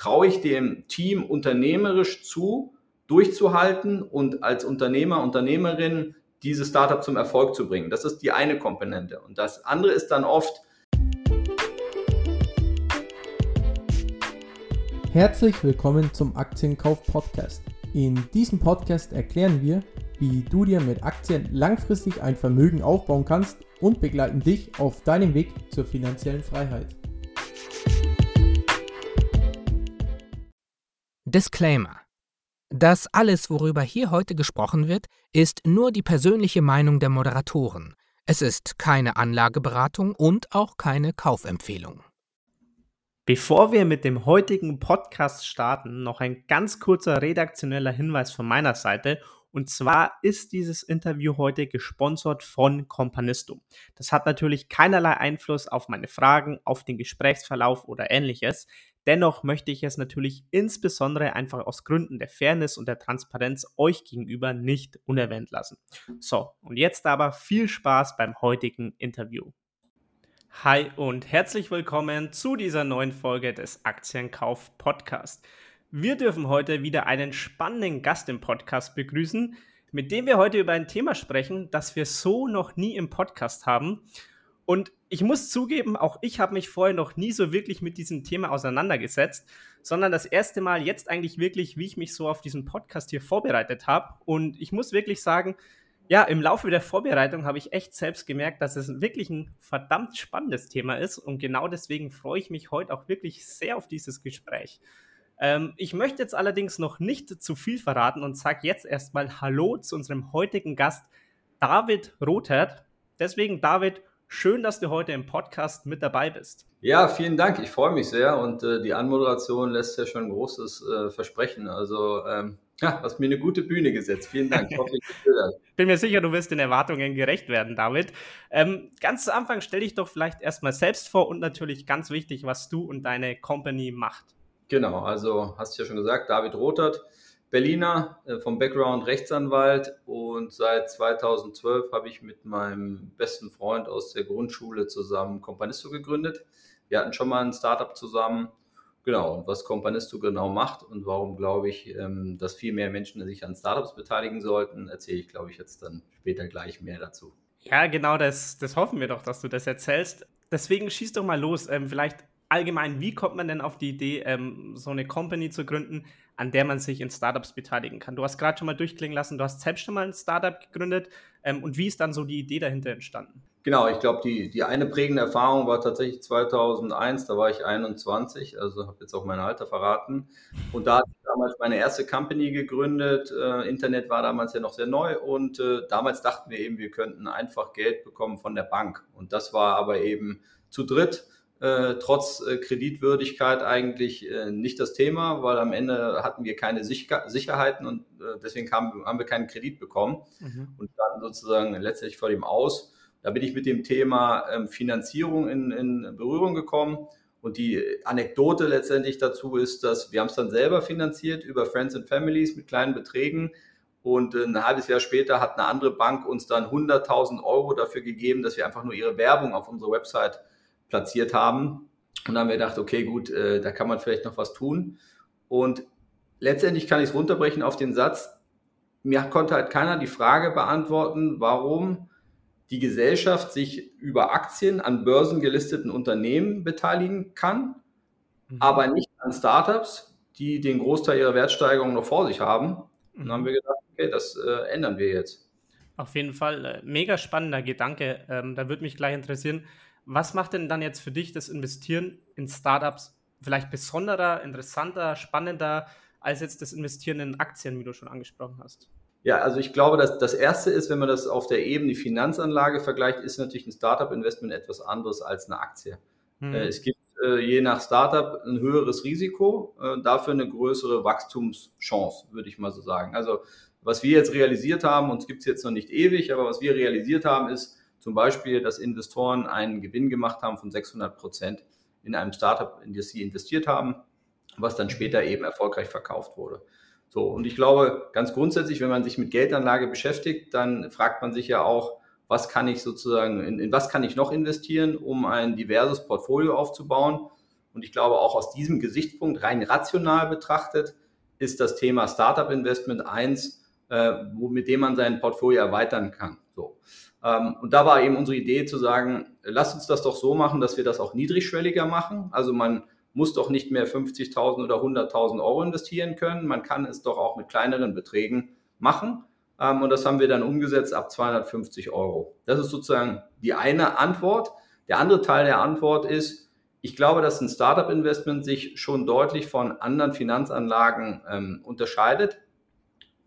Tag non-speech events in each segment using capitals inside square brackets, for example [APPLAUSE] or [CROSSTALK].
traue ich dem Team unternehmerisch zu, durchzuhalten und als Unternehmer, Unternehmerin dieses Startup zum Erfolg zu bringen. Das ist die eine Komponente. Und das andere ist dann oft, Herzlich willkommen zum Aktienkauf Podcast. In diesem Podcast erklären wir, wie du dir mit Aktien langfristig ein Vermögen aufbauen kannst und begleiten dich auf deinem Weg zur finanziellen Freiheit. Disclaimer. Das alles, worüber hier heute gesprochen wird, ist nur die persönliche Meinung der Moderatoren. Es ist keine Anlageberatung und auch keine Kaufempfehlung. Bevor wir mit dem heutigen Podcast starten, noch ein ganz kurzer redaktioneller Hinweis von meiner Seite. Und zwar ist dieses Interview heute gesponsert von Companisto. Das hat natürlich keinerlei Einfluss auf meine Fragen, auf den Gesprächsverlauf oder ähnliches. Dennoch möchte ich es natürlich insbesondere einfach aus Gründen der Fairness und der Transparenz euch gegenüber nicht unerwähnt lassen. So, und jetzt aber viel Spaß beim heutigen Interview. Hi und herzlich willkommen zu dieser neuen Folge des Aktienkauf Podcast. Wir dürfen heute wieder einen spannenden Gast im Podcast begrüßen, mit dem wir heute über ein Thema sprechen, das wir so noch nie im Podcast haben. Und ich muss zugeben, auch ich habe mich vorher noch nie so wirklich mit diesem Thema auseinandergesetzt, sondern das erste Mal jetzt eigentlich wirklich, wie ich mich so auf diesen Podcast hier vorbereitet habe. Und ich muss wirklich sagen, ja, im Laufe der Vorbereitung habe ich echt selbst gemerkt, dass es wirklich ein verdammt spannendes Thema ist und genau deswegen freue ich mich heute auch wirklich sehr auf dieses Gespräch. Ähm, ich möchte jetzt allerdings noch nicht zu viel verraten und sage jetzt erstmal Hallo zu unserem heutigen Gast David Rothert. Deswegen, David, schön, dass du heute im Podcast mit dabei bist. Ja, vielen Dank. Ich freue mich sehr und äh, die Anmoderation lässt ja schon ein großes äh, Versprechen. Also ähm, ja, hast mir eine gute Bühne gesetzt. Vielen Dank. Ich [LAUGHS] Bin mir sicher, du wirst den Erwartungen gerecht werden, David. Ähm, ganz zu Anfang stell dich doch vielleicht erstmal selbst vor und natürlich ganz wichtig, was du und deine Company macht. Genau, also hast du ja schon gesagt, David Rothert, Berliner, äh, vom Background Rechtsanwalt und seit 2012 habe ich mit meinem besten Freund aus der Grundschule zusammen Companisto gegründet. Wir hatten schon mal ein Startup zusammen Genau, und was Companisto genau macht und warum glaube ich, ähm, dass viel mehr Menschen sich an Startups beteiligen sollten, erzähle ich, glaube ich, jetzt dann später gleich mehr dazu. Ja, genau, das, das hoffen wir doch, dass du das erzählst. Deswegen schieß doch mal los. Ähm, vielleicht allgemein, wie kommt man denn auf die Idee, ähm, so eine Company zu gründen, an der man sich in Startups beteiligen kann? Du hast gerade schon mal durchklingen lassen, du hast selbst schon mal ein Startup gegründet. Ähm, und wie ist dann so die Idee dahinter entstanden? Genau, ich glaube, die, die eine prägende Erfahrung war tatsächlich 2001, da war ich 21, also habe jetzt auch mein Alter verraten. Und da hatte ich damals meine erste Company gegründet. Äh, Internet war damals ja noch sehr neu und äh, damals dachten wir eben, wir könnten einfach Geld bekommen von der Bank. Und das war aber eben zu dritt, äh, trotz äh, Kreditwürdigkeit eigentlich äh, nicht das Thema, weil am Ende hatten wir keine Sicher Sicherheiten und äh, deswegen haben, haben wir keinen Kredit bekommen mhm. und dann sozusagen letztlich vor dem Aus. Da bin ich mit dem Thema ähm, Finanzierung in, in Berührung gekommen. Und die Anekdote letztendlich dazu ist, dass wir haben es dann selber finanziert über Friends and Families mit kleinen Beträgen. Und ein halbes Jahr später hat eine andere Bank uns dann 100.000 Euro dafür gegeben, dass wir einfach nur ihre Werbung auf unserer Website platziert haben. Und dann haben wir gedacht, okay, gut, äh, da kann man vielleicht noch was tun. Und letztendlich kann ich es runterbrechen auf den Satz, mir konnte halt keiner die Frage beantworten, warum die Gesellschaft sich über Aktien an börsengelisteten Unternehmen beteiligen kann, mhm. aber nicht an Startups, die den Großteil ihrer Wertsteigerung noch vor sich haben. Und dann haben wir gedacht, okay, das äh, ändern wir jetzt. Auf jeden Fall, äh, mega spannender Gedanke. Ähm, da würde mich gleich interessieren, was macht denn dann jetzt für dich das Investieren in Startups vielleicht besonderer, interessanter, spannender als jetzt das Investieren in Aktien, wie du schon angesprochen hast? Ja, also ich glaube, dass das erste ist, wenn man das auf der Ebene Finanzanlage vergleicht, ist natürlich ein Startup-Investment etwas anderes als eine Aktie. Mhm. Es gibt äh, je nach Startup ein höheres Risiko, äh, dafür eine größere Wachstumschance, würde ich mal so sagen. Also was wir jetzt realisiert haben, uns gibt es jetzt noch nicht ewig, aber was wir realisiert haben, ist zum Beispiel, dass Investoren einen Gewinn gemacht haben von 600 Prozent in einem Startup, in das sie investiert haben, was dann später eben erfolgreich verkauft wurde. So, und ich glaube, ganz grundsätzlich, wenn man sich mit Geldanlage beschäftigt, dann fragt man sich ja auch, was kann ich sozusagen, in, in was kann ich noch investieren, um ein diverses Portfolio aufzubauen. Und ich glaube, auch aus diesem Gesichtspunkt, rein rational betrachtet, ist das Thema Startup Investment eins, äh, mit dem man sein Portfolio erweitern kann. So. Ähm, und da war eben unsere Idee zu sagen, lass uns das doch so machen, dass wir das auch niedrigschwelliger machen. Also man muss doch nicht mehr 50.000 oder 100.000 Euro investieren können. Man kann es doch auch mit kleineren Beträgen machen. Ähm, und das haben wir dann umgesetzt ab 250 Euro. Das ist sozusagen die eine Antwort. Der andere Teil der Antwort ist, ich glaube, dass ein Startup-Investment sich schon deutlich von anderen Finanzanlagen ähm, unterscheidet.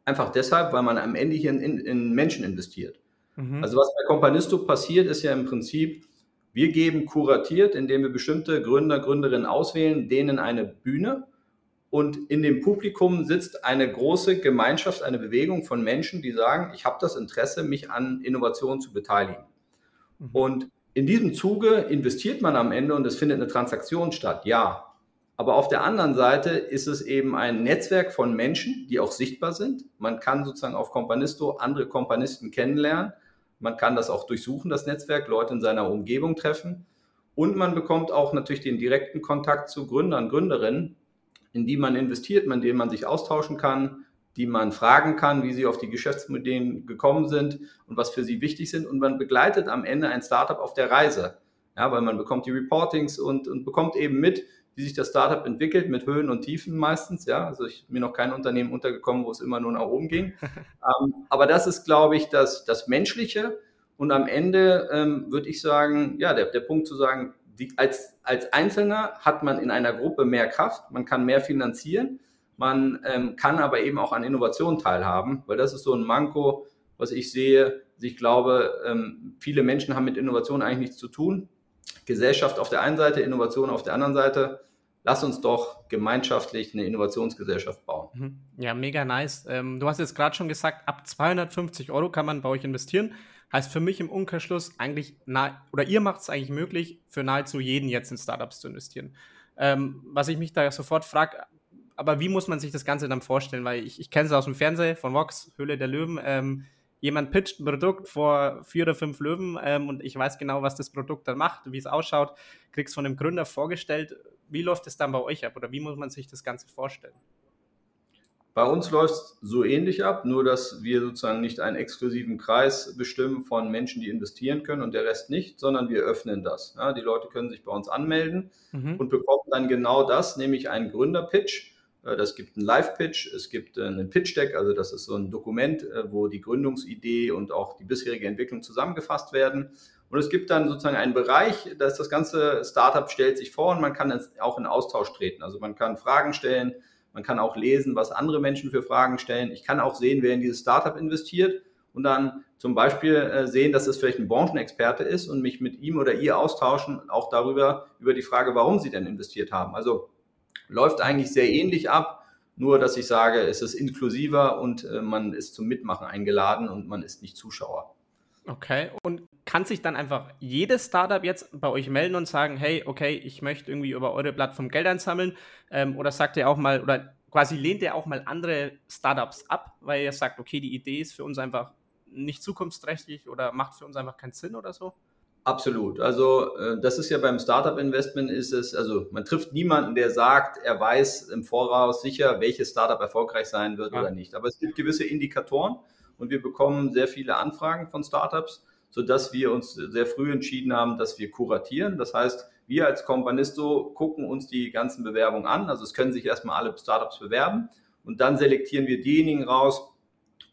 Einfach deshalb, weil man am Ende hier in, in Menschen investiert. Mhm. Also was bei Companisto passiert, ist ja im Prinzip, wir geben kuratiert, indem wir bestimmte Gründer, Gründerinnen auswählen, denen eine Bühne und in dem Publikum sitzt eine große Gemeinschaft, eine Bewegung von Menschen, die sagen, ich habe das Interesse, mich an Innovationen zu beteiligen. Mhm. Und in diesem Zuge investiert man am Ende und es findet eine Transaktion statt, ja. Aber auf der anderen Seite ist es eben ein Netzwerk von Menschen, die auch sichtbar sind. Man kann sozusagen auf Companisto andere Kompanisten kennenlernen. Man kann das auch durchsuchen, das Netzwerk, Leute in seiner Umgebung treffen. Und man bekommt auch natürlich den direkten Kontakt zu Gründern, Gründerinnen, in die man investiert, mit denen man sich austauschen kann, die man fragen kann, wie sie auf die Geschäftsmodelle gekommen sind und was für sie wichtig sind. Und man begleitet am Ende ein Startup auf der Reise. Ja, weil man bekommt die Reportings und, und bekommt eben mit, wie sich das Startup entwickelt, mit Höhen und Tiefen meistens. Ja, also ich bin noch kein Unternehmen untergekommen, wo es immer nur nach oben ging. [LAUGHS] ähm, aber das ist, glaube ich, das, das Menschliche. Und am Ende ähm, würde ich sagen, ja, der, der Punkt zu sagen, die, als, als Einzelner hat man in einer Gruppe mehr Kraft, man kann mehr finanzieren, man ähm, kann aber eben auch an Innovation teilhaben, weil das ist so ein Manko, was ich sehe. Ich glaube, ähm, viele Menschen haben mit Innovation eigentlich nichts zu tun. Gesellschaft auf der einen Seite, Innovation auf der anderen Seite. Lass uns doch gemeinschaftlich eine Innovationsgesellschaft bauen. Mhm. Ja, mega nice. Ähm, du hast jetzt gerade schon gesagt, ab 250 Euro kann man bei euch investieren. Heißt für mich im Umkehrschluss eigentlich, oder ihr macht es eigentlich möglich, für nahezu jeden jetzt in Startups zu investieren. Ähm, was ich mich da sofort frage, aber wie muss man sich das Ganze dann vorstellen? Weil ich, ich kenne es aus dem Fernsehen von Vox, Höhle der Löwen. Ähm, jemand pitcht ein Produkt vor vier oder fünf Löwen ähm, und ich weiß genau, was das Produkt dann macht, wie es ausschaut, kriegst von dem Gründer vorgestellt. Wie läuft es dann bei euch ab oder wie muss man sich das Ganze vorstellen? Bei uns läuft es so ähnlich ab, nur dass wir sozusagen nicht einen exklusiven Kreis bestimmen von Menschen, die investieren können und der Rest nicht, sondern wir öffnen das. Ja, die Leute können sich bei uns anmelden mhm. und bekommen dann genau das, nämlich einen Gründerpitch das gibt einen Live-Pitch, es gibt äh, einen Pitch-Deck, also das ist so ein Dokument, äh, wo die Gründungsidee und auch die bisherige Entwicklung zusammengefasst werden. Und es gibt dann sozusagen einen Bereich, da ist das ganze Startup stellt sich vor und man kann auch in Austausch treten. Also man kann Fragen stellen, man kann auch lesen, was andere Menschen für Fragen stellen. Ich kann auch sehen, wer in dieses Startup investiert und dann zum Beispiel sehen, dass es vielleicht ein Branchenexperte ist und mich mit ihm oder ihr austauschen, auch darüber, über die Frage, warum sie denn investiert haben. Also läuft eigentlich sehr ähnlich ab, nur dass ich sage, es ist inklusiver und äh, man ist zum Mitmachen eingeladen und man ist nicht Zuschauer. Okay, und kann sich dann einfach jedes Startup jetzt bei euch melden und sagen, hey, okay, ich möchte irgendwie über eure Plattform Geld einsammeln? Ähm, oder sagt ihr auch mal, oder quasi lehnt ihr auch mal andere Startups ab, weil ihr sagt, okay, die Idee ist für uns einfach nicht zukunftsträchtig oder macht für uns einfach keinen Sinn oder so? Absolut. Also äh, das ist ja beim Startup-Investment ist es, also man trifft niemanden, der sagt, er weiß im Voraus sicher, welches Startup erfolgreich sein wird ja. oder nicht. Aber es gibt gewisse Indikatoren und wir bekommen sehr viele Anfragen von Startups, sodass wir uns sehr früh entschieden haben, dass wir kuratieren. Das heißt, wir als Companisto gucken uns die ganzen Bewerbungen an. Also es können sich erstmal alle Startups bewerben und dann selektieren wir diejenigen raus,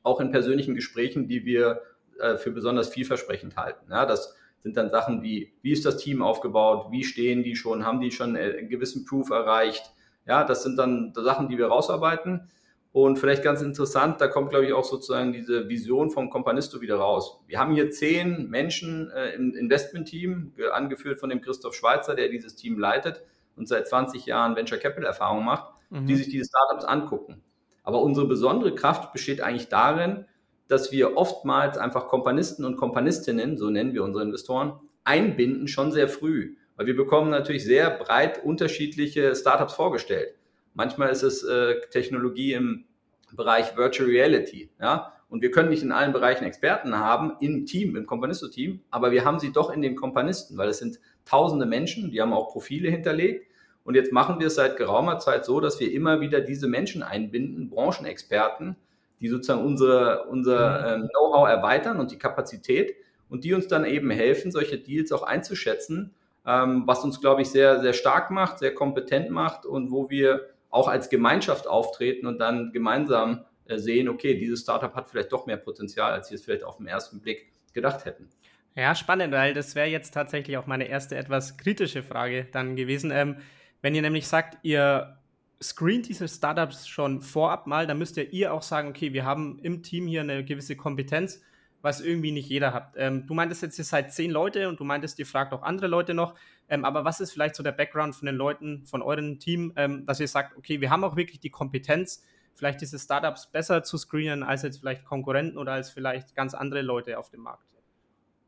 auch in persönlichen Gesprächen, die wir äh, für besonders vielversprechend halten. Ja, das sind dann Sachen wie, wie ist das Team aufgebaut, wie stehen die schon, haben die schon einen gewissen Proof erreicht. Ja, das sind dann Sachen, die wir rausarbeiten. Und vielleicht ganz interessant, da kommt, glaube ich, auch sozusagen diese Vision vom Companisto wieder raus. Wir haben hier zehn Menschen äh, im Investment-Team, angeführt von dem Christoph Schweizer, der dieses Team leitet und seit 20 Jahren Venture Capital Erfahrung macht, mhm. die sich diese Startups angucken. Aber unsere besondere Kraft besteht eigentlich darin, dass wir oftmals einfach Kompanisten und Kompanistinnen, so nennen wir unsere Investoren, einbinden schon sehr früh. Weil wir bekommen natürlich sehr breit unterschiedliche Startups vorgestellt. Manchmal ist es äh, Technologie im Bereich Virtual Reality, ja. Und wir können nicht in allen Bereichen Experten haben im Team, im Kompanisto-Team, aber wir haben sie doch in den Kompanisten, weil es sind tausende Menschen, die haben auch Profile hinterlegt. Und jetzt machen wir es seit geraumer Zeit so, dass wir immer wieder diese Menschen einbinden, Branchenexperten, die sozusagen unsere, unser mhm. ähm, Know-how erweitern und die Kapazität und die uns dann eben helfen, solche Deals auch einzuschätzen, ähm, was uns, glaube ich, sehr, sehr stark macht, sehr kompetent macht und wo wir auch als Gemeinschaft auftreten und dann gemeinsam äh, sehen, okay, dieses Startup hat vielleicht doch mehr Potenzial, als wir es vielleicht auf den ersten Blick gedacht hätten. Ja, spannend, weil das wäre jetzt tatsächlich auch meine erste etwas kritische Frage dann gewesen. Ähm, wenn ihr nämlich sagt, ihr screent diese Startups schon vorab mal, dann müsst ihr ihr auch sagen, okay, wir haben im Team hier eine gewisse Kompetenz, was irgendwie nicht jeder hat. Ähm, du meintest jetzt, ihr seid zehn Leute und du meintest, ihr fragt auch andere Leute noch. Ähm, aber was ist vielleicht so der Background von den Leuten, von eurem Team, ähm, dass ihr sagt, okay, wir haben auch wirklich die Kompetenz, vielleicht diese Startups besser zu screenen als jetzt vielleicht Konkurrenten oder als vielleicht ganz andere Leute auf dem Markt?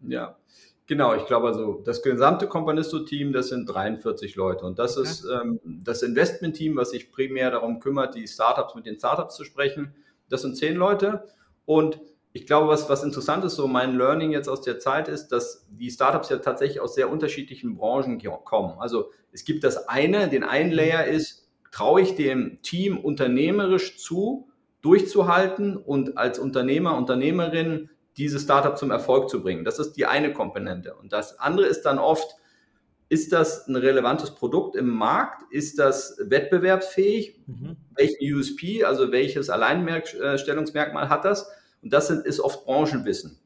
Ja, genau. Ich glaube also, das gesamte Companisto-Team, das sind 43 Leute. Und das okay. ist ähm, das Investment-Team, was sich primär darum kümmert, die Startups mit den Startups zu sprechen. Das sind zehn Leute. Und ich glaube, was, was interessant ist, so mein Learning jetzt aus der Zeit ist, dass die Startups ja tatsächlich aus sehr unterschiedlichen Branchen kommen. Also es gibt das eine, den einen Layer ist, traue ich dem Team unternehmerisch zu, durchzuhalten und als Unternehmer, Unternehmerin dieses Startup zum Erfolg zu bringen. Das ist die eine Komponente. Und das andere ist dann oft, ist das ein relevantes Produkt im Markt? Ist das wettbewerbsfähig? Mhm. Welchen USP, also welches Alleinstellungsmerkmal hat das? Und das ist oft Branchenwissen.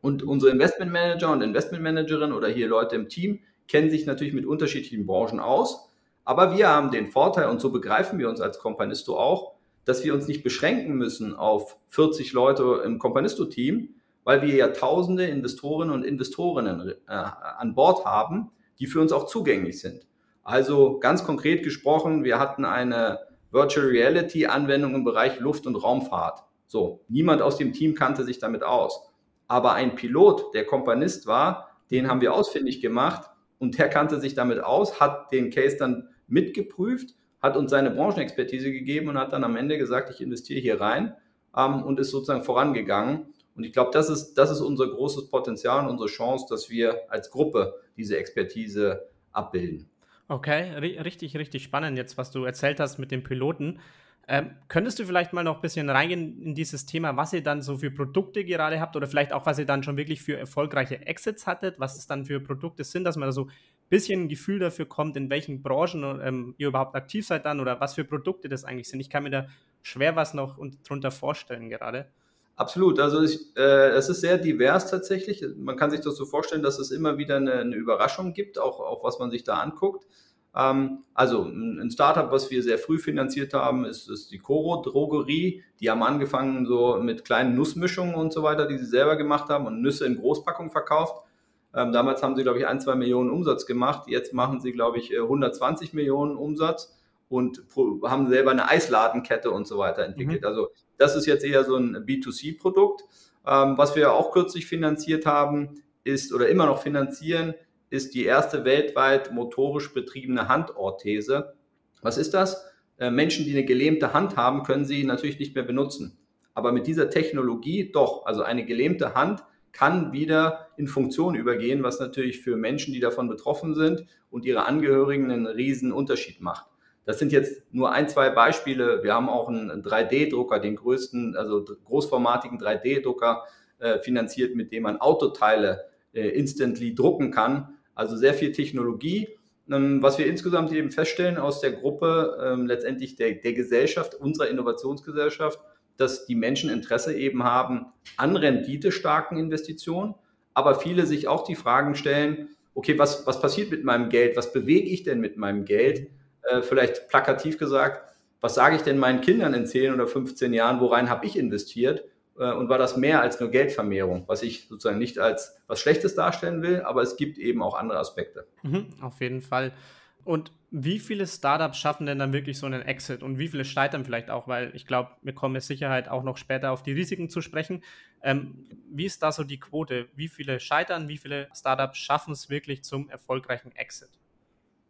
Und unsere Investmentmanager und Investmentmanagerinnen oder hier Leute im Team kennen sich natürlich mit unterschiedlichen Branchen aus. Aber wir haben den Vorteil, und so begreifen wir uns als Companisto auch, dass wir uns nicht beschränken müssen auf 40 Leute im Companisto-Team, weil wir ja tausende Investorinnen und Investorinnen äh, an Bord haben, die für uns auch zugänglich sind. Also ganz konkret gesprochen, wir hatten eine Virtual Reality Anwendung im Bereich Luft- und Raumfahrt. So, niemand aus dem Team kannte sich damit aus. Aber ein Pilot, der Kompanist war, den haben wir ausfindig gemacht und der kannte sich damit aus, hat den Case dann mitgeprüft, hat uns seine Branchenexpertise gegeben und hat dann am Ende gesagt, ich investiere hier rein ähm, und ist sozusagen vorangegangen. Und ich glaube, das ist, das ist unser großes Potenzial und unsere Chance, dass wir als Gruppe diese Expertise abbilden. Okay, richtig, richtig spannend jetzt, was du erzählt hast mit dem Piloten. Ähm, könntest du vielleicht mal noch ein bisschen reingehen in dieses Thema, was ihr dann so für Produkte gerade habt oder vielleicht auch, was ihr dann schon wirklich für erfolgreiche Exits hattet, was es dann für Produkte sind, dass man da so ein bisschen ein Gefühl dafür kommt, in welchen Branchen ähm, ihr überhaupt aktiv seid dann oder was für Produkte das eigentlich sind. Ich kann mir da schwer was noch drunter vorstellen gerade. Absolut, also ich, äh, es ist sehr divers tatsächlich. Man kann sich das so vorstellen, dass es immer wieder eine, eine Überraschung gibt, auch, auch was man sich da anguckt. Ähm, also ein Startup, was wir sehr früh finanziert haben, ist, ist die Coro Drogerie. Die haben angefangen so mit kleinen Nussmischungen und so weiter, die sie selber gemacht haben und Nüsse in Großpackung verkauft. Ähm, damals haben sie, glaube ich, ein, zwei Millionen Umsatz gemacht. Jetzt machen sie, glaube ich, 120 äh, Millionen Umsatz und haben selber eine Eisladenkette und so weiter entwickelt. Mhm. Also das ist jetzt eher so ein B2C-Produkt. Ähm, was wir auch kürzlich finanziert haben, ist oder immer noch finanzieren, ist die erste weltweit motorisch betriebene Handorthese. Was ist das? Äh, Menschen, die eine gelähmte Hand haben, können sie natürlich nicht mehr benutzen. Aber mit dieser Technologie doch, also eine gelähmte Hand kann wieder in Funktion übergehen, was natürlich für Menschen, die davon betroffen sind und ihre Angehörigen einen riesen Unterschied macht. Das sind jetzt nur ein, zwei Beispiele. Wir haben auch einen 3D-Drucker, den größten, also großformatigen 3D-Drucker äh, finanziert, mit dem man Autoteile äh, instantly drucken kann. Also sehr viel Technologie. Ähm, was wir insgesamt eben feststellen aus der Gruppe, ähm, letztendlich der, der Gesellschaft, unserer Innovationsgesellschaft, dass die Menschen Interesse eben haben an renditestarken Investitionen, aber viele sich auch die Fragen stellen, okay, was, was passiert mit meinem Geld? Was bewege ich denn mit meinem Geld? Äh, vielleicht plakativ gesagt, was sage ich denn meinen Kindern in 10 oder 15 Jahren, worein habe ich investiert? Äh, und war das mehr als nur Geldvermehrung, was ich sozusagen nicht als was Schlechtes darstellen will, aber es gibt eben auch andere Aspekte. Mhm, auf jeden Fall. Und wie viele Startups schaffen denn dann wirklich so einen Exit und wie viele scheitern vielleicht auch? Weil ich glaube, wir kommen mit Sicherheit auch noch später auf die Risiken zu sprechen. Ähm, wie ist da so die Quote? Wie viele scheitern? Wie viele Startups schaffen es wirklich zum erfolgreichen Exit?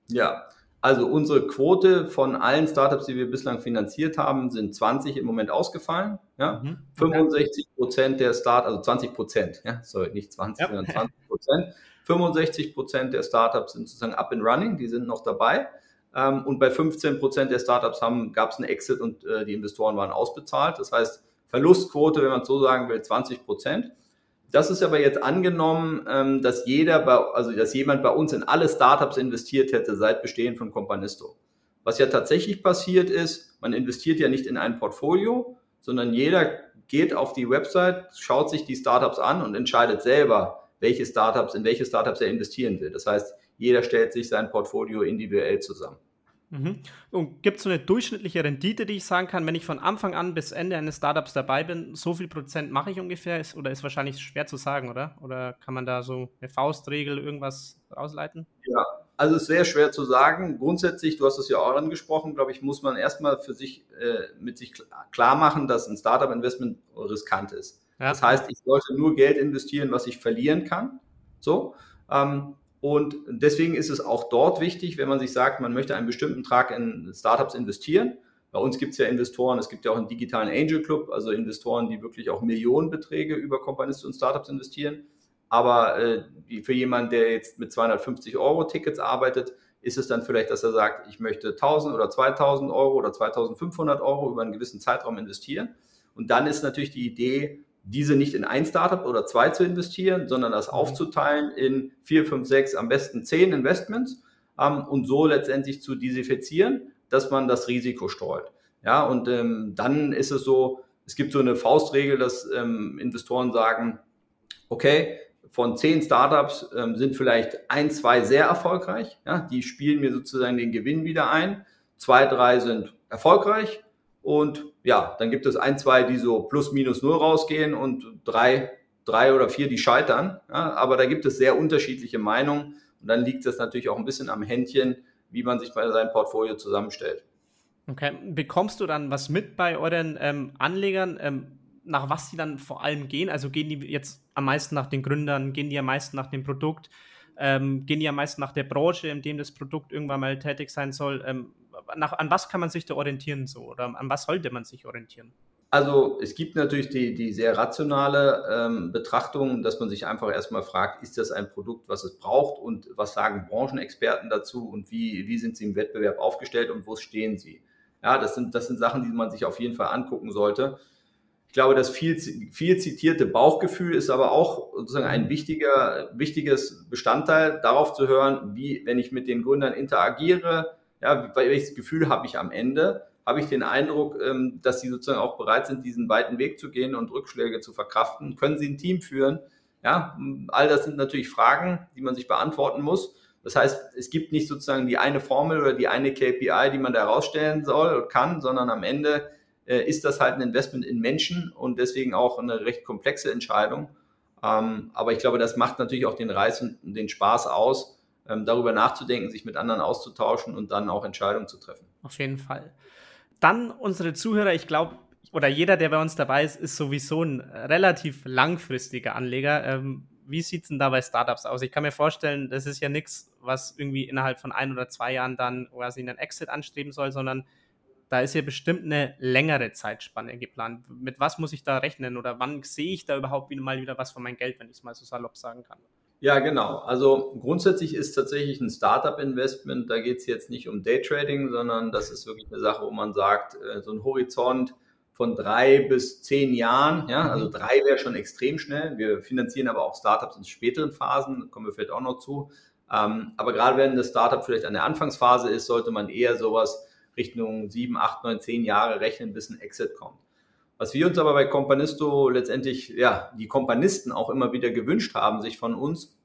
Ja, also unsere Quote von allen Startups, die wir bislang finanziert haben, sind 20 im Moment ausgefallen. Ja? Mhm. 65 Prozent der Start, also 20 Prozent, ja, sorry, nicht 20, ja. sondern 20 Prozent. 65 Prozent der Startups sind sozusagen up and running, die sind noch dabei. Ähm, und bei 15 Prozent der Startups gab es einen Exit und äh, die Investoren waren ausbezahlt. Das heißt, Verlustquote, wenn man so sagen will, 20 Prozent. Das ist aber jetzt angenommen, ähm, dass jeder, bei, also dass jemand bei uns in alle Startups investiert hätte seit Bestehen von Companisto. Was ja tatsächlich passiert ist, man investiert ja nicht in ein Portfolio, sondern jeder geht auf die Website, schaut sich die Startups an und entscheidet selber, welche Startups, in welche Startups er investieren will. Das heißt, jeder stellt sich sein Portfolio individuell zusammen. Mhm. Und gibt es so eine durchschnittliche Rendite, die ich sagen kann, wenn ich von Anfang an bis Ende eines Startups dabei bin, so viel Prozent mache ich ungefähr? Ist, oder ist wahrscheinlich schwer zu sagen, oder? Oder kann man da so eine Faustregel irgendwas rausleiten? Ja, also es ist sehr schwer zu sagen. Grundsätzlich, du hast es ja auch angesprochen, glaube ich, muss man erstmal für sich äh, mit sich klar machen, dass ein Startup-Investment riskant ist. Ja. Das heißt, ich sollte nur Geld investieren, was ich verlieren kann. So. Ähm, und deswegen ist es auch dort wichtig, wenn man sich sagt, man möchte einen bestimmten Trag in Startups investieren. Bei uns gibt es ja Investoren, es gibt ja auch einen digitalen Angel Club, also Investoren, die wirklich auch Millionenbeträge über Kompanisten und Startups investieren. Aber äh, für jemanden, der jetzt mit 250 Euro Tickets arbeitet, ist es dann vielleicht, dass er sagt, ich möchte 1000 oder 2000 Euro oder 2500 Euro über einen gewissen Zeitraum investieren. Und dann ist natürlich die Idee, diese nicht in ein Startup oder zwei zu investieren, sondern das mhm. aufzuteilen in vier, fünf, sechs, am besten zehn Investments ähm, und so letztendlich zu diversifizieren, dass man das Risiko streut. Ja, und ähm, dann ist es so, es gibt so eine Faustregel, dass ähm, Investoren sagen, okay, von zehn Startups ähm, sind vielleicht ein, zwei sehr erfolgreich. Ja, die spielen mir sozusagen den Gewinn wieder ein. Zwei, drei sind erfolgreich und ja, dann gibt es ein, zwei, die so plus minus null rausgehen und drei, drei oder vier, die scheitern. Ja, aber da gibt es sehr unterschiedliche Meinungen. Und dann liegt es natürlich auch ein bisschen am Händchen, wie man sich bei seinem Portfolio zusammenstellt. Okay, bekommst du dann was mit bei euren ähm, Anlegern, ähm, nach was die dann vor allem gehen? Also gehen die jetzt am meisten nach den Gründern, gehen die am meisten nach dem Produkt, ähm, gehen die am meisten nach der Branche, in dem das Produkt irgendwann mal tätig sein soll? Nach, an was kann man sich da orientieren so oder an was sollte man sich orientieren? Also es gibt natürlich die, die sehr rationale ähm, Betrachtung, dass man sich einfach erstmal fragt, ist das ein Produkt, was es braucht und was sagen Branchenexperten dazu und wie, wie sind sie im Wettbewerb aufgestellt und wo stehen sie? Ja, das sind, das sind Sachen, die man sich auf jeden Fall angucken sollte. Ich glaube, das viel, viel zitierte Bauchgefühl ist aber auch sozusagen ein wichtiger, wichtiges Bestandteil, darauf zu hören, wie, wenn ich mit den Gründern interagiere, ja, welches Gefühl habe ich am Ende? Habe ich den Eindruck, ähm, dass sie sozusagen auch bereit sind, diesen weiten Weg zu gehen und Rückschläge zu verkraften? Können sie ein Team führen? Ja, all das sind natürlich Fragen, die man sich beantworten muss. Das heißt, es gibt nicht sozusagen die eine Formel oder die eine KPI, die man da herausstellen soll und kann, sondern am Ende äh, ist das halt ein Investment in Menschen und deswegen auch eine recht komplexe Entscheidung. Ähm, aber ich glaube, das macht natürlich auch den Reiz und den Spaß aus, darüber nachzudenken, sich mit anderen auszutauschen und dann auch Entscheidungen zu treffen. Auf jeden Fall. Dann unsere Zuhörer, ich glaube, oder jeder, der bei uns dabei ist, ist sowieso ein relativ langfristiger Anleger. Ähm, wie sieht es denn da bei Startups aus? Ich kann mir vorstellen, das ist ja nichts, was irgendwie innerhalb von ein oder zwei Jahren dann quasi einen Exit anstreben soll, sondern da ist ja bestimmt eine längere Zeitspanne geplant. Mit was muss ich da rechnen oder wann sehe ich da überhaupt wieder mal wieder was von meinem Geld, wenn ich es mal so salopp sagen kann? Ja, genau. Also grundsätzlich ist tatsächlich ein Startup-Investment, da geht es jetzt nicht um Daytrading, sondern das ist wirklich eine Sache, wo man sagt, äh, so ein Horizont von drei bis zehn Jahren, ja, also mhm. drei wäre schon extrem schnell. Wir finanzieren aber auch Startups in späteren Phasen, kommen wir vielleicht auch noch zu. Ähm, aber gerade wenn das Startup vielleicht an der Anfangsphase ist, sollte man eher sowas Richtung sieben, acht, neun, zehn Jahre rechnen, bis ein Exit kommt. Was wir uns aber bei Companisto letztendlich, ja, die Kompanisten auch immer wieder gewünscht haben, sich von uns,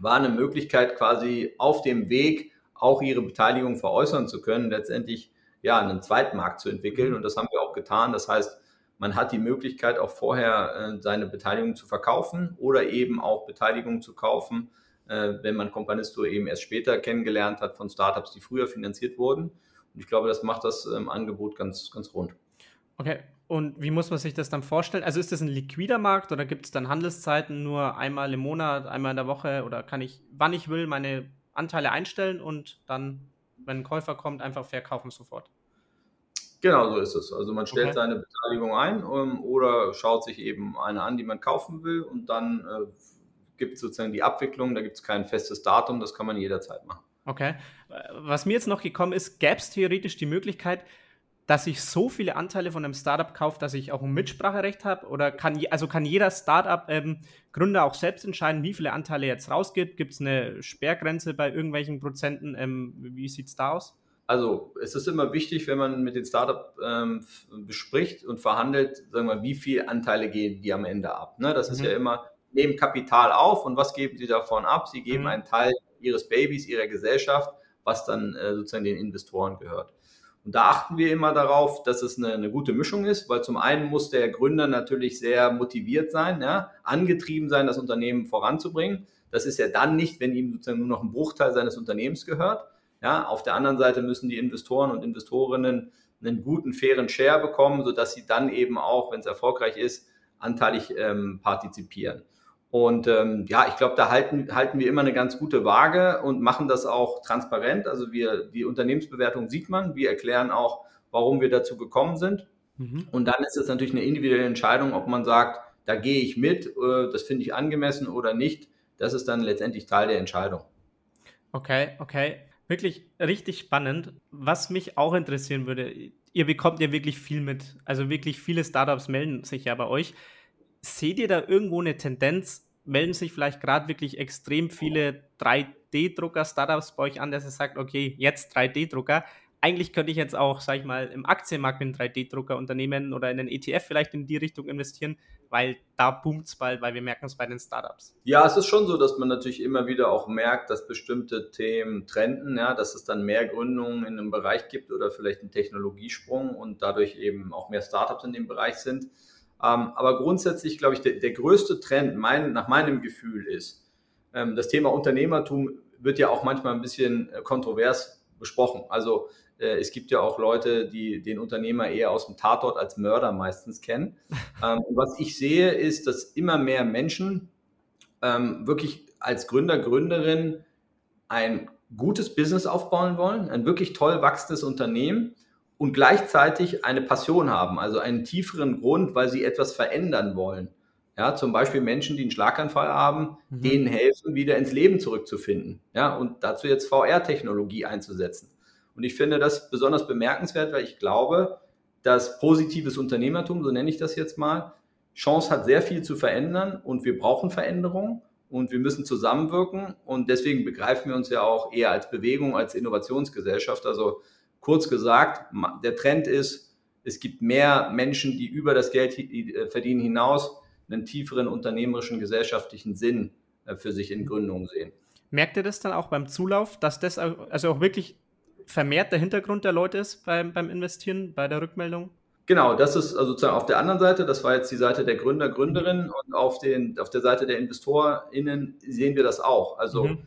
war eine Möglichkeit quasi auf dem Weg auch ihre Beteiligung veräußern zu können, letztendlich ja einen Zweitmarkt zu entwickeln. Mhm. Und das haben wir auch getan. Das heißt, man hat die Möglichkeit auch vorher äh, seine Beteiligung zu verkaufen oder eben auch Beteiligung zu kaufen, äh, wenn man Companisto eben erst später kennengelernt hat von Startups, die früher finanziert wurden. Und ich glaube, das macht das ähm, Angebot ganz, ganz rund. Okay, und wie muss man sich das dann vorstellen? Also ist das ein liquider Markt oder gibt es dann Handelszeiten nur einmal im Monat, einmal in der Woche oder kann ich, wann ich will, meine Anteile einstellen und dann, wenn ein Käufer kommt, einfach verkaufen sofort? Genau so ist es. Also man stellt okay. seine Beteiligung ein um, ähm, oder schaut sich eben eine an, die man kaufen will und dann äh, gibt es sozusagen die Abwicklung, da gibt es kein festes Datum, das kann man jederzeit machen. Okay. Was mir jetzt noch gekommen ist, gäbe es theoretisch die Möglichkeit, dass ich so viele Anteile von einem Startup kaufe, dass ich auch ein Mitspracherecht habe? Oder kann, also kann jeder Startup-Gründer ähm, auch selbst entscheiden, wie viele Anteile jetzt rausgibt? Gibt es eine Sperrgrenze bei irgendwelchen Prozenten? Ähm, wie sieht es da aus? Also es ist immer wichtig, wenn man mit den Startup ähm, bespricht und verhandelt, sagen wir, wie viele Anteile gehen die am Ende ab. Ne? Das mhm. ist ja immer, nehmen Kapital auf und was geben sie davon ab? Sie geben mhm. einen Teil ihres Babys, ihrer Gesellschaft, was dann äh, sozusagen den Investoren gehört. Und da achten wir immer darauf, dass es eine, eine, gute Mischung ist, weil zum einen muss der Gründer natürlich sehr motiviert sein, ja, angetrieben sein, das Unternehmen voranzubringen. Das ist ja dann nicht, wenn ihm sozusagen nur noch ein Bruchteil seines Unternehmens gehört. Ja, auf der anderen Seite müssen die Investoren und Investorinnen einen guten, fairen Share bekommen, sodass sie dann eben auch, wenn es erfolgreich ist, anteilig ähm, partizipieren. Und ähm, ja, ich glaube, da halten, halten wir immer eine ganz gute Waage und machen das auch transparent. Also wir, die Unternehmensbewertung sieht man. Wir erklären auch, warum wir dazu gekommen sind. Mhm. Und dann ist es natürlich eine individuelle Entscheidung, ob man sagt, da gehe ich mit, äh, das finde ich angemessen oder nicht. Das ist dann letztendlich Teil der Entscheidung. Okay, okay. Wirklich richtig spannend. Was mich auch interessieren würde, ihr bekommt ja wirklich viel mit. Also wirklich viele Startups melden sich ja bei euch seht ihr da irgendwo eine Tendenz? Melden sich vielleicht gerade wirklich extrem viele 3D-Drucker-Startups bei euch an, dass ihr sagt, okay, jetzt 3D-Drucker. Eigentlich könnte ich jetzt auch, sag ich mal, im Aktienmarkt mit einem 3D-Drucker unternehmen oder in einen ETF vielleicht in die Richtung investieren, weil da boomt es bald, weil wir merken es bei den Startups. Ja, es ist schon so, dass man natürlich immer wieder auch merkt, dass bestimmte Themen trenden, ja, dass es dann mehr Gründungen in einem Bereich gibt oder vielleicht einen Technologiesprung und dadurch eben auch mehr Startups in dem Bereich sind. Ähm, aber grundsätzlich, glaube ich, der, der größte Trend mein, nach meinem Gefühl ist, ähm, das Thema Unternehmertum wird ja auch manchmal ein bisschen äh, kontrovers besprochen. Also äh, es gibt ja auch Leute, die den Unternehmer eher aus dem Tatort als Mörder meistens kennen. [LAUGHS] Ähm, was ich sehe, ist, dass immer mehr Menschen wirklich als Gründer, Gründerin ein gutes Business aufbauen wollen, ein wirklich toll wachsendes Unternehmen und gleichzeitig eine Passion haben, also einen tieferen Grund, weil sie etwas verändern wollen. Ja, zum Beispiel Menschen, die einen Schlaganfall haben, mhm. denen helfen, wieder ins Leben zurückzufinden. Ja, und dazu jetzt VR-Technologie einzusetzen. Und ich finde das besonders bemerkenswert, weil ich glaube, dass positives Unternehmertum, so nenne ich das jetzt mal, Chance hat, sehr viel zu verändern und wir brauchen Veränderung und wir müssen zusammenwirken und deswegen begreifen wir uns ja auch eher als Bewegung, als Innovationsgesellschaft. Also Kurz gesagt, der Trend ist, es gibt mehr Menschen, die über das Geld äh, verdienen hinaus einen tieferen unternehmerischen, gesellschaftlichen Sinn äh, für sich in Gründungen sehen. Merkt ihr das dann auch beim Zulauf, dass das also auch wirklich vermehrt der Hintergrund der Leute ist beim, beim Investieren, bei der Rückmeldung? Genau, das ist also sozusagen auf der anderen Seite, das war jetzt die Seite der Gründer, Gründerinnen und auf, den, auf der Seite der InvestorInnen sehen wir das auch. Also mhm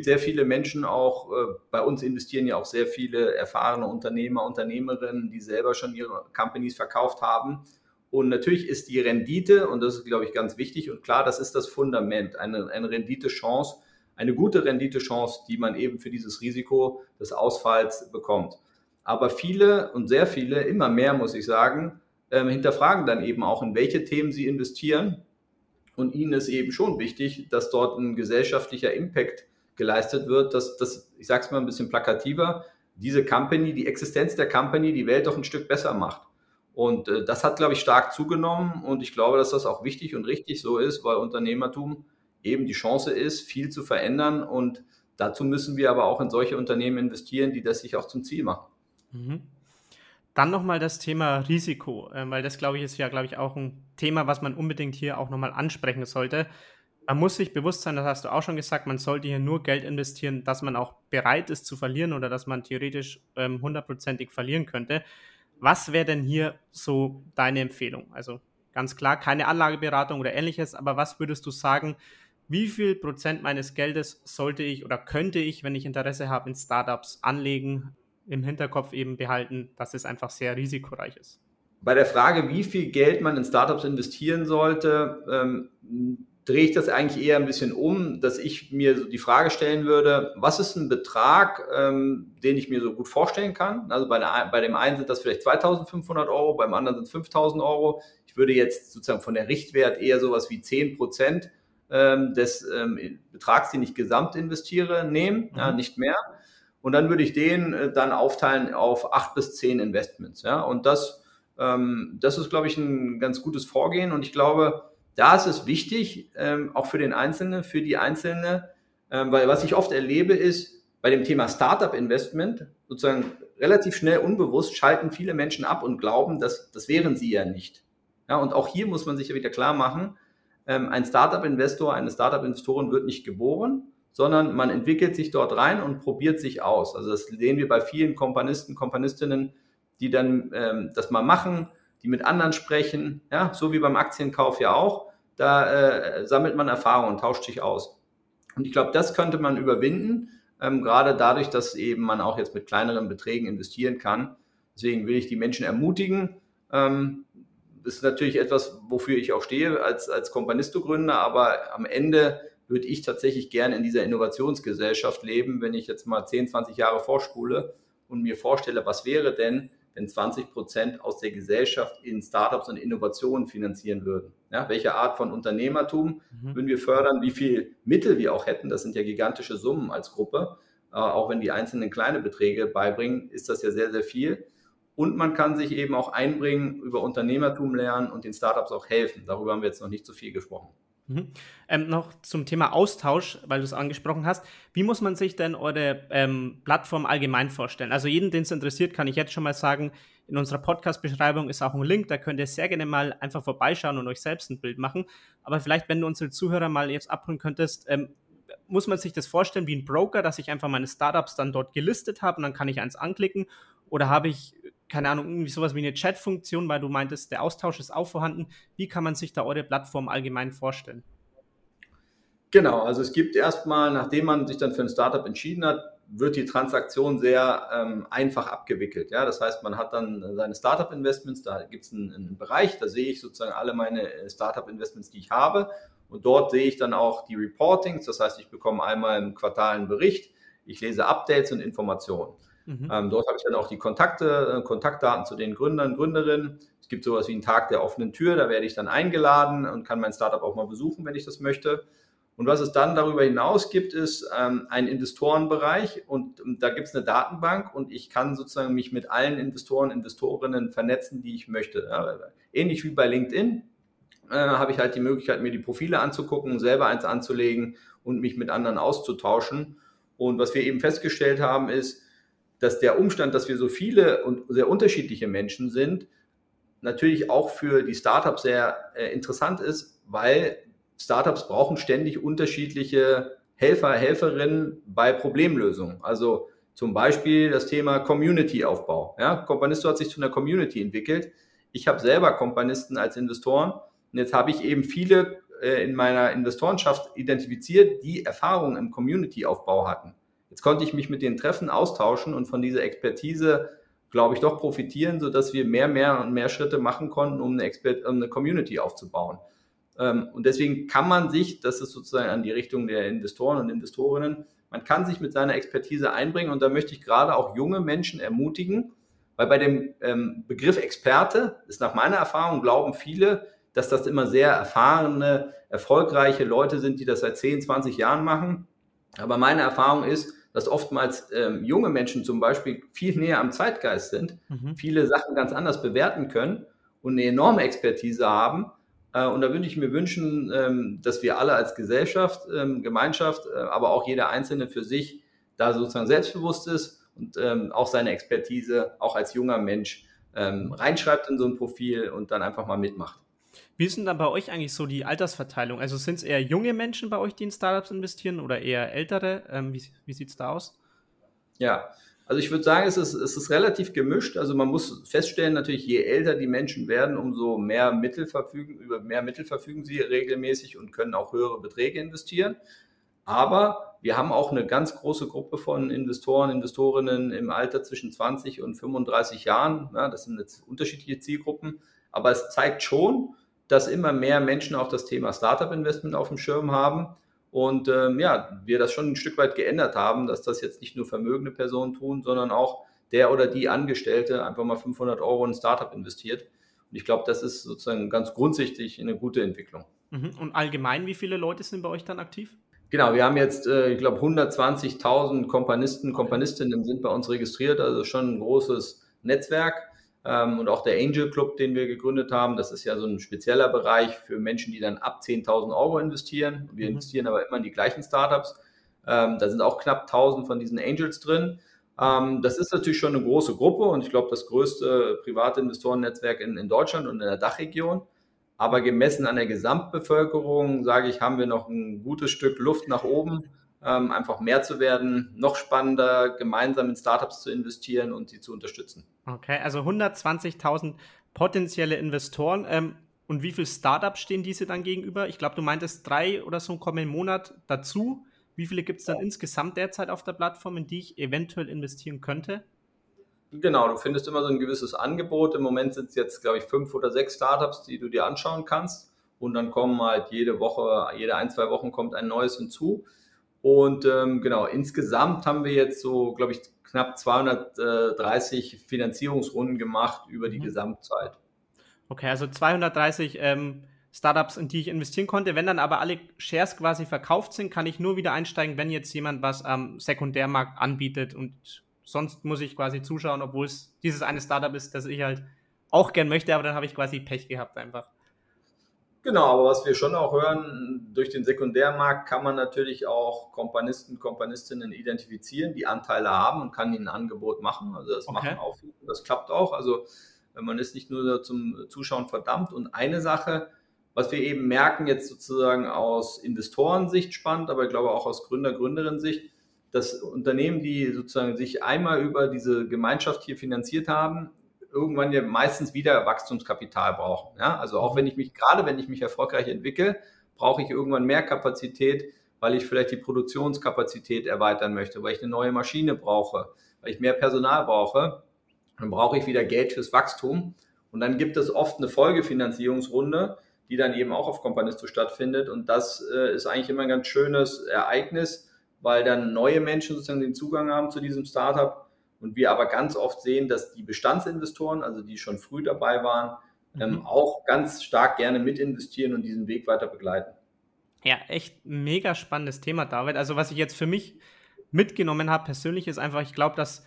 sehr viele Menschen auch, äh, bei uns investieren ja auch sehr viele erfahrene Unternehmer, Unternehmerinnen, die selber schon ihre Companies verkauft haben. Und natürlich ist die Rendite, und das ist, glaube ich, ganz wichtig und klar, das ist das Fundament, eine, eine Renditechance, eine gute Renditechance, die man eben für dieses Risiko des Ausfalls bekommt. Aber viele und sehr viele, immer mehr muss ich sagen, äh, hinterfragen dann eben auch, in welche Themen sie investieren. Und ihnen ist eben schon wichtig, dass dort ein gesellschaftlicher Impact geleistet wird, dass das, ich sage es mal ein bisschen plakativer, diese Company, die Existenz der Company, die Welt doch ein Stück besser macht. Und äh, das hat, glaube ich, stark zugenommen und ich glaube, dass das auch wichtig und richtig so ist, weil Unternehmertum eben die Chance ist, viel zu verändern und dazu müssen wir aber auch in solche Unternehmen investieren, die das sich auch zum Ziel machen. Mhm. Dann nochmal das Thema Risiko, äh, weil das, glaube ich, ist ja, glaube ich, auch ein Thema, was man unbedingt hier auch nochmal ansprechen sollte man muss sich bewusst sein, das hast du auch schon gesagt, man sollte hier nur Geld investieren, dass man auch bereit ist zu verlieren oder dass man theoretisch ähm, hundertprozentig ähm, verlieren könnte. Was wäre denn hier so deine Empfehlung? Also ganz klar, keine Anlageberatung oder ähnliches, aber was würdest du sagen, wie viel Prozent meines Geldes sollte ich oder könnte ich, wenn ich Interesse habe, in Startups anlegen, im Hinterkopf eben behalten, dass es einfach sehr risikoreich ist? Bei der Frage, wie viel Geld man in Startups investieren sollte, ähm, drehe ich das eigentlich eher ein bisschen um, dass ich mir so die Frage stellen würde, was ist ein Betrag, ähm, den ich mir so gut vorstellen kann? Also bei, der, bei dem einen sind das vielleicht 2500 Euro, beim anderen sind es 5000 Euro. Ich würde jetzt sozusagen von der Richtwert eher sowas wie 10 Prozent ähm, des ähm, Betrags, den ich gesamt investiere, nehmen, mhm. ja, nicht mehr. Und dann würde ich den äh, dann aufteilen auf acht bis zehn Investments. Ja? Und das, ähm, das ist, glaube ich, ein ganz gutes Vorgehen. Und ich glaube, da ist es wichtig, ähm, auch für den Einzelnen, für die Einzelne, ähm, weil was ich oft erlebe, ist bei dem Thema Startup-Investment sozusagen relativ schnell unbewusst schalten viele Menschen ab und glauben, dass das wären sie ja nicht. Ja, und auch hier muss man sich ja wieder klar machen, ähm, ein Startup-Investor, eine Startup-Investorin wird nicht geboren, sondern man entwickelt sich dort rein und probiert sich aus. Also das sehen wir bei vielen Kompanisten, Kompanistinnen, die dann ähm, das mal machen, die mit anderen sprechen, ja, so wie beim Aktienkauf ja auch. Da äh, sammelt man Erfahrung und tauscht sich aus. Und ich glaube, das könnte man überwinden, ähm, gerade dadurch, dass eben man auch jetzt mit kleineren Beträgen investieren kann. Deswegen will ich die Menschen ermutigen. Ähm, das ist natürlich etwas, wofür ich auch stehe als, als Kompanisto-Gründer, aber am Ende würde ich tatsächlich gerne in dieser Innovationsgesellschaft leben, wenn ich jetzt mal 10, 20 Jahre vorspule und mir vorstelle, was wäre denn, wenn 20 Prozent aus der Gesellschaft in Startups und Innovationen finanzieren würden. Ja, welche Art von Unternehmertum mhm. würden wir fördern? Wie viel Mittel wir auch hätten? Das sind ja gigantische Summen als Gruppe. Äh, auch wenn die einzelnen kleine Beträge beibringen, ist das ja sehr, sehr viel. Und man kann sich eben auch einbringen, über Unternehmertum lernen und den Startups auch helfen. Darüber haben wir jetzt noch nicht so viel gesprochen. Mhm. Ähm, noch zum Thema Austausch, weil du es angesprochen hast. Wie muss man sich denn eure ähm, Plattform allgemein vorstellen? Also jeden, den es interessiert, kann ich jetzt schon mal sagen, in unserer Podcast-Beschreibung ist auch ein Link, da könnt ihr sehr gerne mal einfach vorbeischauen und euch selbst ein Bild machen. Aber vielleicht, wenn du unsere Zuhörer mal jetzt abholen könntest, ähm, muss man sich das vorstellen wie ein Broker, dass ich einfach meine Startups dann dort gelistet habe und dann kann ich eins anklicken? Oder habe ich keine Ahnung, irgendwie sowas wie eine Chat-Funktion, weil du meintest, der Austausch ist auch vorhanden. Wie kann man sich da eure Plattform allgemein vorstellen? Genau, also es gibt erstmal, nachdem man sich dann für ein Startup entschieden hat, wird die Transaktion sehr ähm, einfach abgewickelt. Ja, das heißt, man hat dann seine Startup-Investments, da gibt es einen, einen, Bereich, da sehe ich sozusagen alle meine äh, Startup-Investments, die ich habe. Und dort sehe ich dann auch die Reportings, das heißt, ich bekomme einmal im Quartal einen Bericht, ich lese Updates und Informationen. Mhm. Ähm, dort habe ich dann auch die Kontakte, äh, Kontaktdaten zu den Gründern, Gründerinnen. Es gibt sowas wie einen Tag der offenen Tür, da werde ich dann eingeladen und kann mein Startup auch mal besuchen, wenn ich das möchte. Und was es dann darüber hinaus gibt, ist ähm, ein Investorenbereich und, und da gibt es eine Datenbank und ich kann sozusagen mich mit allen Investoren, Investorinnen vernetzen, die ich möchte. Ja, ähnlich wie bei LinkedIn äh, habe ich halt die Möglichkeit, mir die Profile anzugucken, selber eins anzulegen und mich mit anderen auszutauschen. Und was wir eben festgestellt haben, ist, dass der Umstand, dass wir so viele und sehr unterschiedliche Menschen sind, natürlich auch für die Startups sehr äh, interessant ist, weil Startups brauchen ständig unterschiedliche Helfer, Helferinnen bei Problemlösungen. Also zum Beispiel das Thema Community-Aufbau. Ja, Companisto hat sich zu einer Community entwickelt. Ich habe selber Kompanisten als Investoren und jetzt habe ich eben viele äh, in meiner Investorenschaft identifiziert, die Erfahrungen im Community-Aufbau hatten. Jetzt konnte ich mich mit den Treffen austauschen und von dieser Expertise, glaube ich, doch profitieren, sodass wir mehr, mehr und mehr Schritte machen konnten, um eine, Expert um eine Community aufzubauen. Ähm, und deswegen kann man sich, das ist sozusagen an die Richtung der Investoren und Investorinnen, man kann sich mit seiner Expertise einbringen und da möchte ich gerade auch junge Menschen ermutigen, weil bei dem ähm, Begriff Experte ist nach meiner Erfahrung, glauben viele, dass das immer sehr erfahrene, erfolgreiche Leute sind, die das seit 10, 20 Jahren machen. Aber meine Erfahrung ist, dass oftmals ähm, junge Menschen zum Beispiel viel näher am Zeitgeist sind, mhm. viele Sachen ganz anders bewerten können und eine enorme Expertise haben. Äh, und da würde ich mir wünschen, ähm, dass wir alle als Gesellschaft, ähm, Gemeinschaft, äh, aber auch jeder Einzelne für sich da sozusagen selbstbewusst ist und ähm, auch seine Expertise auch als junger Mensch ähm, reinschreibt in so ein Profil und dann einfach mal mitmacht. Wie ist denn dann bei euch eigentlich so die Altersverteilung? Also sind es eher junge Menschen bei euch, die in Startups investieren oder eher ältere? Ähm, wie wie sieht es da aus? Ja, also ich würde sagen, es ist, es ist relativ gemischt. Also man muss feststellen, natürlich, je älter die Menschen werden, umso mehr Mittel verfügen, über mehr Mittel verfügen sie regelmäßig und können auch höhere Beträge investieren. Aber wir haben auch eine ganz große Gruppe von Investoren, Investorinnen im Alter zwischen 20 und 35 Jahren. Ja, das sind jetzt unterschiedliche Zielgruppen. Aber es zeigt schon, dass immer mehr Menschen auch das Thema Startup-Investment auf dem Schirm haben. Und ähm, ja, wir das schon ein Stück weit geändert haben, dass das jetzt nicht nur vermögende Personen tun, sondern auch der oder die Angestellte einfach mal 500 Euro in ein Startup investiert. Und ich glaube, das ist sozusagen ganz grundsätzlich eine gute Entwicklung. Mhm. Und allgemein, wie viele Leute sind bei euch dann aktiv? Genau, wir haben jetzt, äh, ich glaube, 120.000 Kompanisten, Kompanistinnen sind bei uns registriert, also schon ein großes Netzwerk. Ähm, und auch der Angel Club, den wir gegründet haben, das ist ja so ein spezieller Bereich für Menschen, die dann ab 10.000 Euro investieren. Wir mhm. investieren aber immer in die gleichen Startups. Ähm, da sind auch knapp 1000 von diesen Angels drin. Ähm, das ist natürlich schon eine große Gruppe und ich glaube, das größte private Investorennetzwerk in, in Deutschland und in der Dachregion. Aber gemessen an der Gesamtbevölkerung, sage ich, haben wir noch ein gutes Stück Luft nach oben, ähm, einfach mehr zu werden, noch spannender, gemeinsam in Startups zu investieren und sie zu unterstützen. Okay, also 120.000 potenzielle Investoren. Ähm, und wie viele Startups stehen diese dann gegenüber? Ich glaube, du meintest drei oder so kommen im Monat dazu. Wie viele gibt es dann insgesamt derzeit auf der Plattform, in die ich eventuell investieren könnte? Genau, du findest immer so ein gewisses Angebot. Im Moment sind es jetzt, glaube ich, fünf oder sechs Startups, die du dir anschauen kannst. Und dann kommen halt jede Woche, jede ein, zwei Wochen kommt ein neues hinzu. Und ähm, genau, insgesamt haben wir jetzt so, glaube ich, knapp 230 Finanzierungsrunden gemacht über die mhm. Gesamtzeit. Okay, also 230 ähm, Startups, in die ich investieren konnte. Wenn dann aber alle Shares quasi verkauft sind, kann ich nur wieder einsteigen, wenn jetzt jemand was am Sekundärmarkt anbietet und sonst muss ich quasi zuschauen, obwohl es dieses eine Startup ist, das ich halt auch gern möchte, aber dann habe ich quasi Pech gehabt einfach. Genau, aber was wir schon auch hören, durch den Sekundärmarkt kann man natürlich auch Kompanisten, Kompanistinnen identifizieren, die Anteile haben und kann ihnen ein Angebot machen. Also das okay. machen auch viele, das klappt auch. Also man ist nicht nur zum Zuschauen verdammt. Und eine Sache, was wir eben merken, jetzt sozusagen aus Investorensicht spannend, aber ich glaube auch aus Gründer, Gründerin-Sicht, dass Unternehmen, die sozusagen sich einmal über diese Gemeinschaft hier finanziert haben, irgendwann ja meistens wieder Wachstumskapital brauchen. Ja? Also auch wenn ich mich, gerade wenn ich mich erfolgreich entwickle, brauche ich irgendwann mehr Kapazität, weil ich vielleicht die Produktionskapazität erweitern möchte, weil ich eine neue Maschine brauche, weil ich mehr Personal brauche. Dann brauche ich wieder Geld fürs Wachstum. Und dann gibt es oft eine Folgefinanzierungsrunde, die dann eben auch auf Companisto stattfindet. Und das äh, ist eigentlich immer ein ganz schönes Ereignis, weil dann neue Menschen sozusagen den Zugang haben zu diesem Startup und wir aber ganz oft sehen, dass die Bestandsinvestoren, also die schon früh dabei waren, ähm, mhm. auch ganz stark gerne mit investieren und diesen Weg weiter begleiten. Ja, echt mega spannendes Thema, David. Also was ich jetzt für mich mitgenommen habe persönlich ist einfach, ich glaube, dass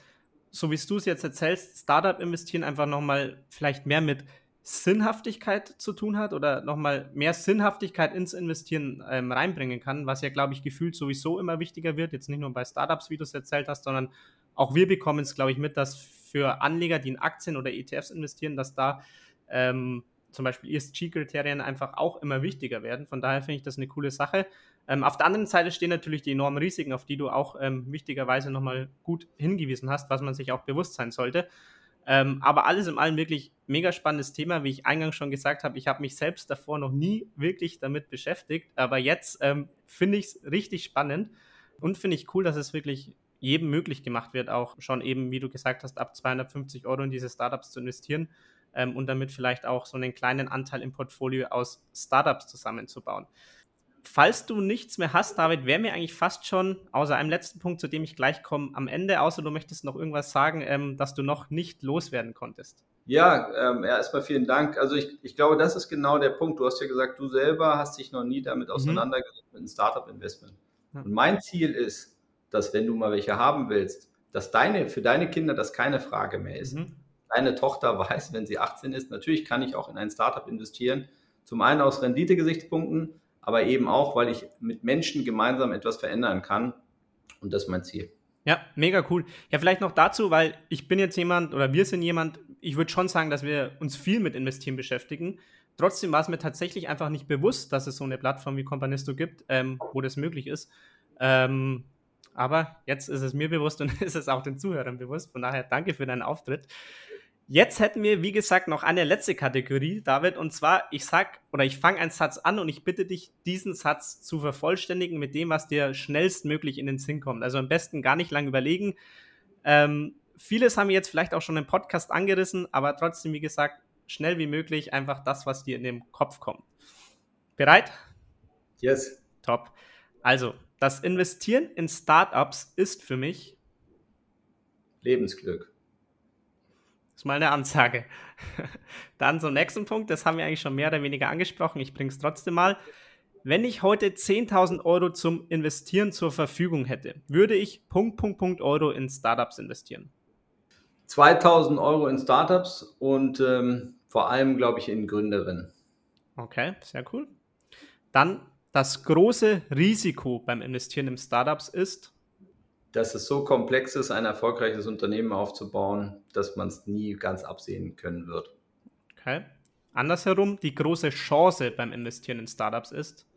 so wie du es jetzt erzählst, Startup investieren einfach nochmal vielleicht mehr mit Sinnhaftigkeit zu tun hat oder nochmal mehr Sinnhaftigkeit ins Investieren ähm, reinbringen kann, was ja, glaube ich, gefühlt sowieso immer wichtiger wird. Jetzt nicht nur bei Startups, wie du es erzählt hast, sondern auch wir bekommen es, glaube ich, mit, dass für Anleger, die in Aktien oder ETFs investieren, dass da ähm, zum Beispiel ESG-Kriterien einfach auch immer wichtiger werden. Von daher finde ich das eine coole Sache. Ähm, auf der anderen Seite stehen natürlich die enormen Risiken, auf die du auch ähm, wichtigerweise nochmal gut hingewiesen hast, was man sich auch bewusst sein sollte. Ähm, aber alles in allem wirklich mega spannendes Thema, wie ich eingangs schon gesagt habe. Ich habe mich selbst davor noch nie wirklich damit beschäftigt, aber jetzt ähm, finde ich es richtig spannend und finde ich cool, dass es wirklich jedem möglich gemacht wird, auch schon eben, wie du gesagt hast, ab 250 Euro in diese Startups zu investieren ähm, und damit vielleicht auch so einen kleinen Anteil im Portfolio aus Startups zusammenzubauen. Falls du nichts mehr hast, David, wäre mir eigentlich fast schon, außer einem letzten Punkt, zu dem ich gleich komme, am Ende, außer du möchtest noch irgendwas sagen, ähm, dass du noch nicht loswerden konntest. Ja, ähm, ja, erstmal vielen Dank. Also ich, ich glaube, das ist genau der Punkt. Du hast ja gesagt, du selber hast dich noch nie damit mhm. auseinandergesetzt mit einem Startup-Investment. Und mein Ziel ist, dass wenn du mal welche haben willst, dass deine, für deine Kinder das keine Frage mehr ist. Mhm. Deine Tochter [LAUGHS] weiß, wenn sie 18 ist, natürlich kann ich auch in ein Startup investieren. Zum einen aus Renditegesichtspunkten, aber eben auch, weil ich mit Menschen gemeinsam etwas verändern kann. Und das ist mein Ziel. Ja, mega cool. Ja, vielleicht noch dazu, weil ich bin jetzt jemand oder wir sind jemand, ich würde schon sagen, dass wir uns viel mit Investieren beschäftigen. Trotzdem war es mir tatsächlich einfach nicht bewusst, dass es so eine Plattform wie Companisto gibt, ähm, wo das möglich ist. Ähm, aber jetzt ist es mir bewusst und [LAUGHS] ist es auch den Zuhörern bewusst. Von daher danke für deinen Auftritt. Jetzt hätten wir, wie gesagt, noch eine letzte Kategorie, David, und zwar, ich sag oder ich fange einen Satz an und ich bitte dich, diesen Satz zu vervollständigen mit dem, was dir schnellstmöglich in den Sinn kommt. Also am besten gar nicht lang überlegen. Ähm, vieles haben wir jetzt vielleicht auch schon im Podcast angerissen, aber trotzdem, wie gesagt, schnell wie möglich einfach das, was dir in den Kopf kommt. Bereit? Yes. Top. Also, das Investieren in Startups ist für mich Lebensglück. Das ist mal eine Ansage. [LAUGHS] Dann zum nächsten Punkt, das haben wir eigentlich schon mehr oder weniger angesprochen, ich bringe es trotzdem mal. Wenn ich heute 10.000 Euro zum Investieren zur Verfügung hätte, würde ich Punkt, Punkt, Punkt Euro in Startups investieren. 2000 Euro in Startups und ähm, vor allem, glaube ich, in Gründerinnen. Okay, sehr cool. Dann das große Risiko beim Investieren in Startups ist, dass es so komplex ist, ein erfolgreiches Unternehmen aufzubauen, dass man es nie ganz absehen können wird. Okay. Andersherum, die große Chance beim Investieren in Startups ist,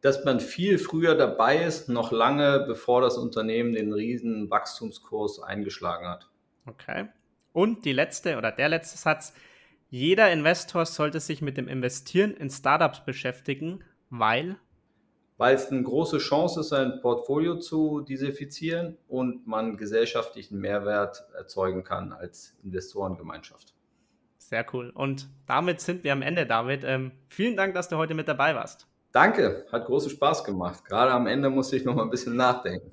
dass man viel früher dabei ist, noch lange bevor das Unternehmen den riesen Wachstumskurs eingeschlagen hat. Okay. Und die letzte oder der letzte Satz, jeder Investor sollte sich mit dem Investieren in Startups beschäftigen, weil weil es eine große Chance ist, sein Portfolio zu diversifizieren und man gesellschaftlichen Mehrwert erzeugen kann als Investorengemeinschaft. Sehr cool. Und damit sind wir am Ende, David. Ähm, vielen Dank, dass du heute mit dabei warst. Danke, hat großen Spaß gemacht. Gerade am Ende musste ich noch mal ein bisschen nachdenken.